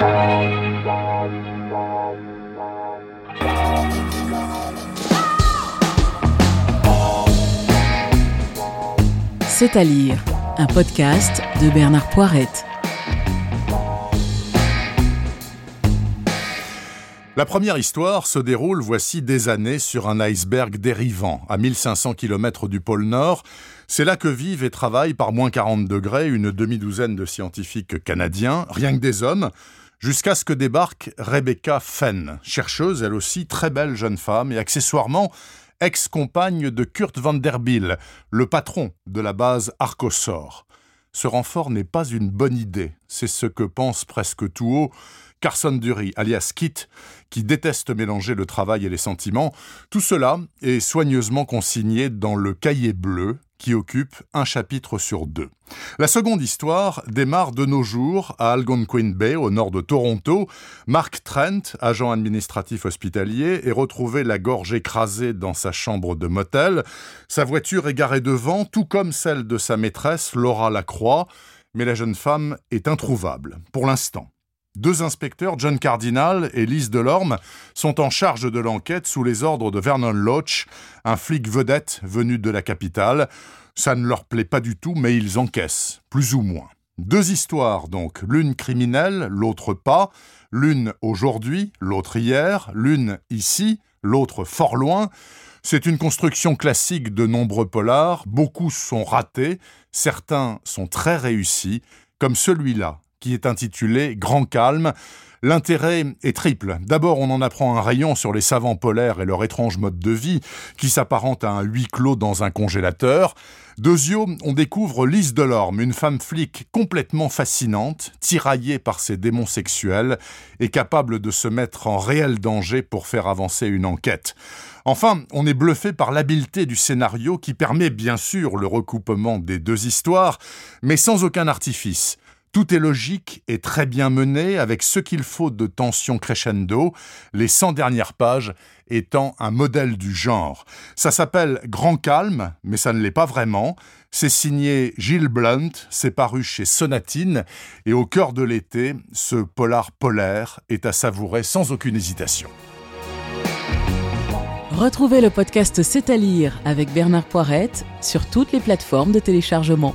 C'est à lire, un podcast de Bernard Poirette. La première histoire se déroule voici des années sur un iceberg dérivant, à 1500 km du pôle Nord. C'est là que vivent et travaillent par moins 40 degrés une demi-douzaine de scientifiques canadiens, rien que des hommes, jusqu'à ce que débarque Rebecca Fenn, chercheuse elle aussi très belle jeune femme et accessoirement ex-compagne de Kurt Vanderbilt, le patron de la base Arcosor. Ce renfort n'est pas une bonne idée, c'est ce que pense presque tout haut Carson Dury, alias Kit, qui déteste mélanger le travail et les sentiments. Tout cela est soigneusement consigné dans le cahier bleu qui occupe un chapitre sur deux. La seconde histoire démarre de nos jours à Algonquin Bay, au nord de Toronto. Mark Trent, agent administratif hospitalier, est retrouvé la gorge écrasée dans sa chambre de motel. Sa voiture est garée devant, tout comme celle de sa maîtresse, Laura Lacroix, mais la jeune femme est introuvable, pour l'instant. Deux inspecteurs, John Cardinal et Lise Delorme, sont en charge de l'enquête sous les ordres de Vernon Loach, un flic vedette venu de la capitale. Ça ne leur plaît pas du tout, mais ils encaissent, plus ou moins. Deux histoires donc, l'une criminelle, l'autre pas, l'une aujourd'hui, l'autre hier, l'une ici, l'autre fort loin. C'est une construction classique de nombreux polars, beaucoup sont ratés, certains sont très réussis, comme celui-là, qui est intitulé Grand Calme. L'intérêt est triple. D'abord, on en apprend un rayon sur les savants polaires et leur étrange mode de vie, qui s'apparente à un huis clos dans un congélateur. Deuxièmement, on découvre Lise Delorme, une femme flic complètement fascinante, tiraillée par ses démons sexuels et capable de se mettre en réel danger pour faire avancer une enquête. Enfin, on est bluffé par l'habileté du scénario qui permet bien sûr le recoupement des deux histoires, mais sans aucun artifice. Tout est logique et très bien mené avec ce qu'il faut de tension crescendo, les 100 dernières pages étant un modèle du genre. Ça s'appelle Grand Calme, mais ça ne l'est pas vraiment. C'est signé Gilles Blunt, c'est paru chez Sonatine, et au cœur de l'été, ce polar polaire est à savourer sans aucune hésitation. Retrouvez le podcast C'est à lire avec Bernard Poirette sur toutes les plateformes de téléchargement